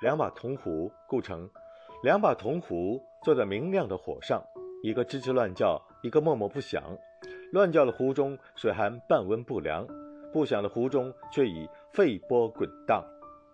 两把铜壶构成两把铜壶坐在明亮的火上一个吱吱乱叫一个默默不响。乱叫的壶中水还半温不凉不响的壶中却已沸波滚荡。